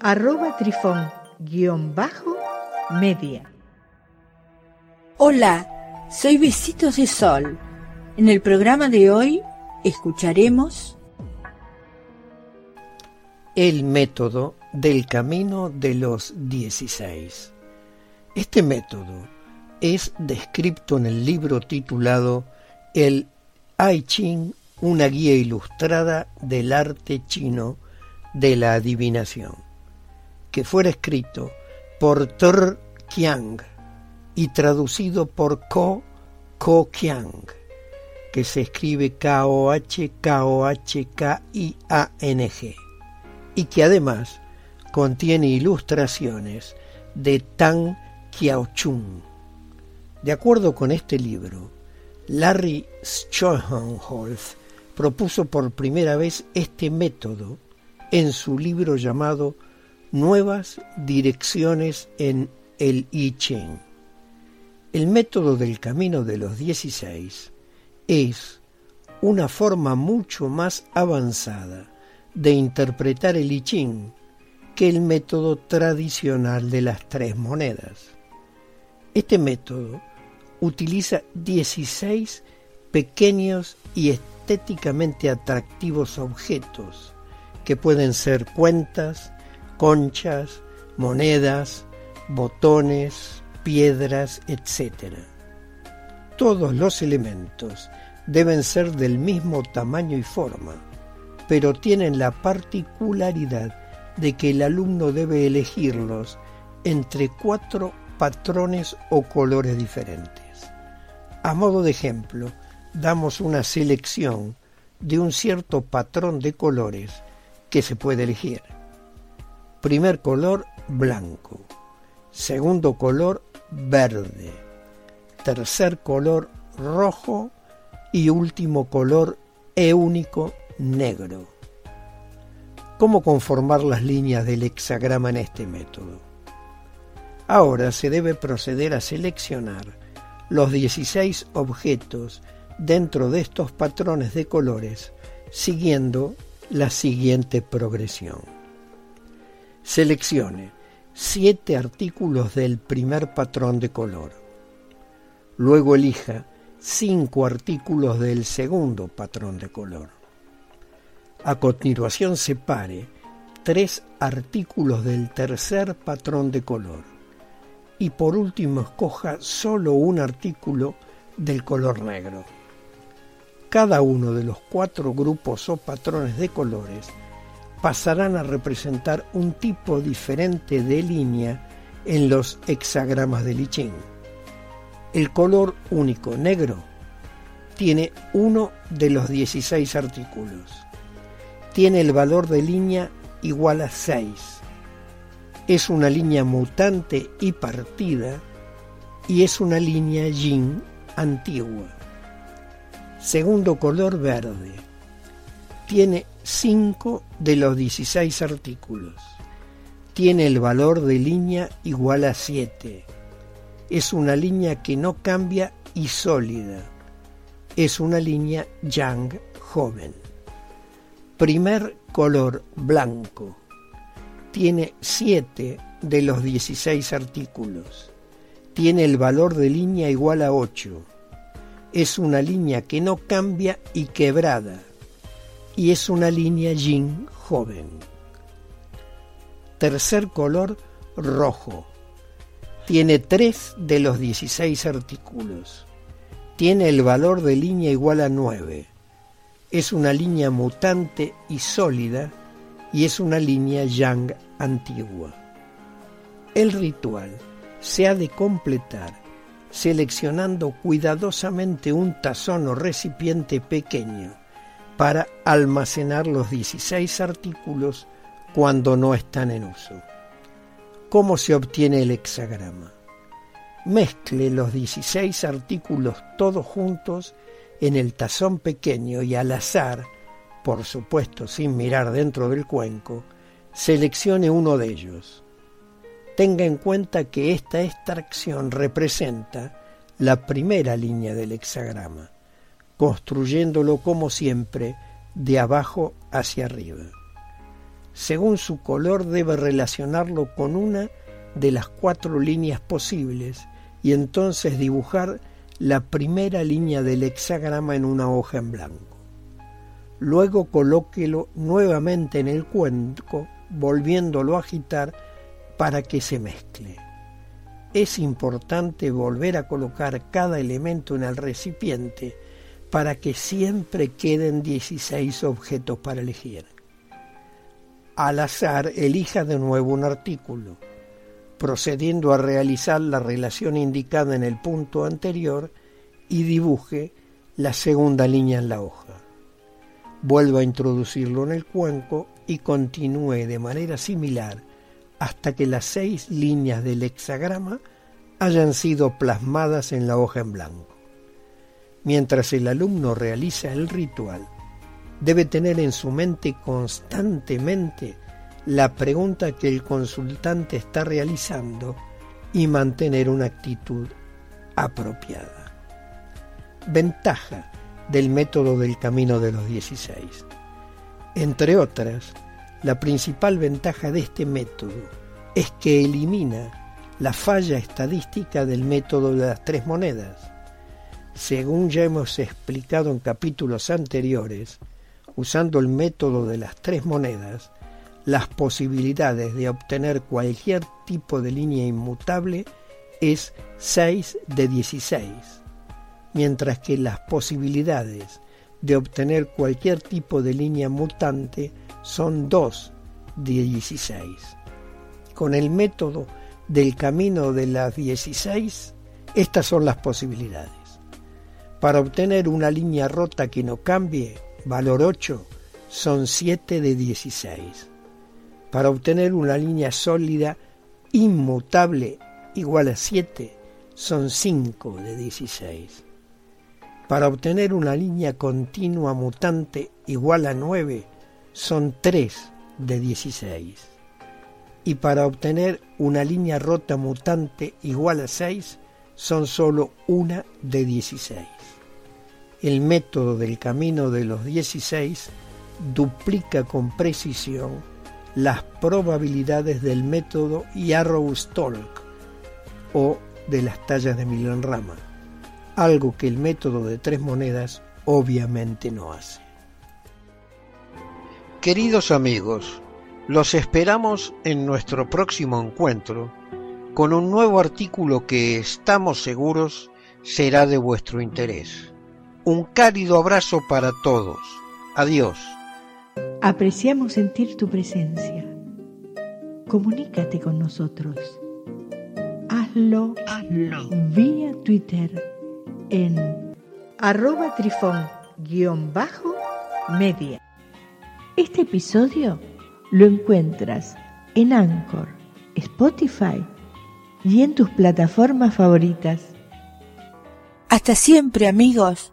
arroba trifón-media. Hola, soy Besitos de Sol. En el programa de hoy escucharemos el método del camino de los 16. Este método es descrito en el libro titulado El I Ching, una guía ilustrada del arte chino de la adivinación, que fuera escrito por Tor Qiang y traducido por Ko Ko Qiang, que se escribe K-O-H-K-O-H-K-I-A-N-G, y que además contiene ilustraciones de Tang Qiaochun. De acuerdo con este libro, Larry Schoenholz propuso por primera vez este método en su libro llamado Nuevas Direcciones en el I Ching. El método del camino de los 16 es una forma mucho más avanzada de interpretar el I Ching que el método tradicional de las tres monedas. Este método utiliza 16 pequeños y estéticamente atractivos objetos que pueden ser cuentas, conchas, monedas, botones, piedras, etc. Todos los elementos deben ser del mismo tamaño y forma, pero tienen la particularidad de que el alumno debe elegirlos entre cuatro patrones o colores diferentes. A modo de ejemplo, damos una selección de un cierto patrón de colores que se puede elegir. Primer color, blanco. Segundo color, verde. Tercer color, rojo. Y último color, e único, negro. ¿Cómo conformar las líneas del hexagrama en este método? Ahora se debe proceder a seleccionar los 16 objetos dentro de estos patrones de colores siguiendo la siguiente progresión. Seleccione 7 artículos del primer patrón de color. Luego elija 5 artículos del segundo patrón de color. A continuación separe tres artículos del tercer patrón de color y por último escoja solo un artículo del color negro. Cada uno de los cuatro grupos o patrones de colores pasarán a representar un tipo diferente de línea en los hexagramas de I. El color único negro tiene uno de los 16 artículos tiene el valor de línea igual a 6. Es una línea mutante y partida y es una línea yin antigua. Segundo color verde. Tiene 5 de los 16 artículos. Tiene el valor de línea igual a 7. Es una línea que no cambia y sólida. Es una línea yang joven. Primer color blanco. Tiene 7 de los 16 artículos. Tiene el valor de línea igual a 8. Es una línea que no cambia y quebrada. Y es una línea yin joven. Tercer color rojo. Tiene 3 de los 16 artículos. Tiene el valor de línea igual a 9 es una línea mutante y sólida y es una línea yang antigua. El ritual se ha de completar seleccionando cuidadosamente un tazón o recipiente pequeño para almacenar los 16 artículos cuando no están en uso. ¿Cómo se obtiene el hexagrama? Mezcle los 16 artículos todos juntos en el tazón pequeño y al azar, por supuesto sin mirar dentro del cuenco, seleccione uno de ellos. Tenga en cuenta que esta extracción representa la primera línea del hexagrama, construyéndolo como siempre de abajo hacia arriba. Según su color debe relacionarlo con una de las cuatro líneas posibles y entonces dibujar la primera línea del hexagrama en una hoja en blanco. Luego colóquelo nuevamente en el cuenco, volviéndolo a agitar para que se mezcle. Es importante volver a colocar cada elemento en el recipiente para que siempre queden 16 objetos para elegir. Al azar, elija de nuevo un artículo, procediendo a realizar la relación indicada en el punto anterior y dibuje la segunda línea en la hoja. Vuelva a introducirlo en el cuenco y continúe de manera similar hasta que las seis líneas del hexagrama hayan sido plasmadas en la hoja en blanco. Mientras el alumno realiza el ritual, debe tener en su mente constantemente la pregunta que el consultante está realizando y mantener una actitud apropiada. Ventaja del método del camino de los 16. Entre otras, la principal ventaja de este método es que elimina la falla estadística del método de las tres monedas. Según ya hemos explicado en capítulos anteriores, usando el método de las tres monedas, las posibilidades de obtener cualquier tipo de línea inmutable es 6 de 16, mientras que las posibilidades de obtener cualquier tipo de línea mutante son 2 de 16. Con el método del camino de las 16, estas son las posibilidades. Para obtener una línea rota que no cambie, valor 8, son 7 de 16. Para obtener una línea sólida inmutable igual a 7, son 5 de 16. Para obtener una línea continua mutante igual a 9, son 3 de 16. Y para obtener una línea rota mutante igual a 6, son solo una de 16. El método del camino de los 16 duplica con precisión las probabilidades del método Yarrow-Stolk o de las tallas de Milan Rama, algo que el método de tres monedas obviamente no hace. Queridos amigos, los esperamos en nuestro próximo encuentro con un nuevo artículo que estamos seguros será de vuestro interés. Un cálido abrazo para todos. Adiós. Apreciamos sentir tu presencia. Comunícate con nosotros. Hazlo, Hazlo. vía Twitter en arroba trifón-media. Este episodio lo encuentras en Anchor, Spotify y en tus plataformas favoritas. Hasta siempre amigos.